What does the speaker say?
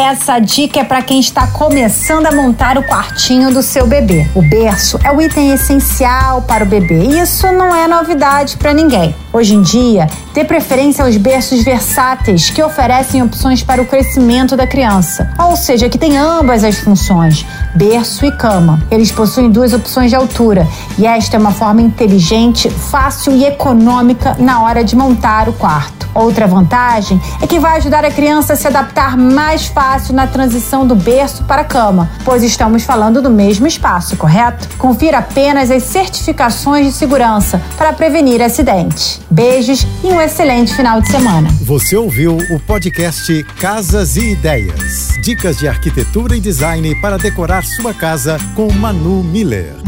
Essa dica é para quem está começando a montar o quartinho do seu bebê. O berço é o item essencial para o bebê e isso não é novidade para ninguém. Hoje em dia, dê preferência aos berços versáteis que oferecem opções para o crescimento da criança, ou seja, que tem ambas as funções, berço e cama. Eles possuem duas opções de altura e esta é uma forma inteligente, fácil e econômica na hora de montar o quarto. Outra vantagem é que vai ajudar a criança a se adaptar mais fácil na transição do berço para a cama, pois estamos falando do mesmo espaço, correto? Confira apenas as certificações de segurança para prevenir acidentes. Beijos e um excelente final de semana. Você ouviu o podcast Casas e Ideias. Dicas de arquitetura e design para decorar sua casa com Manu Miller.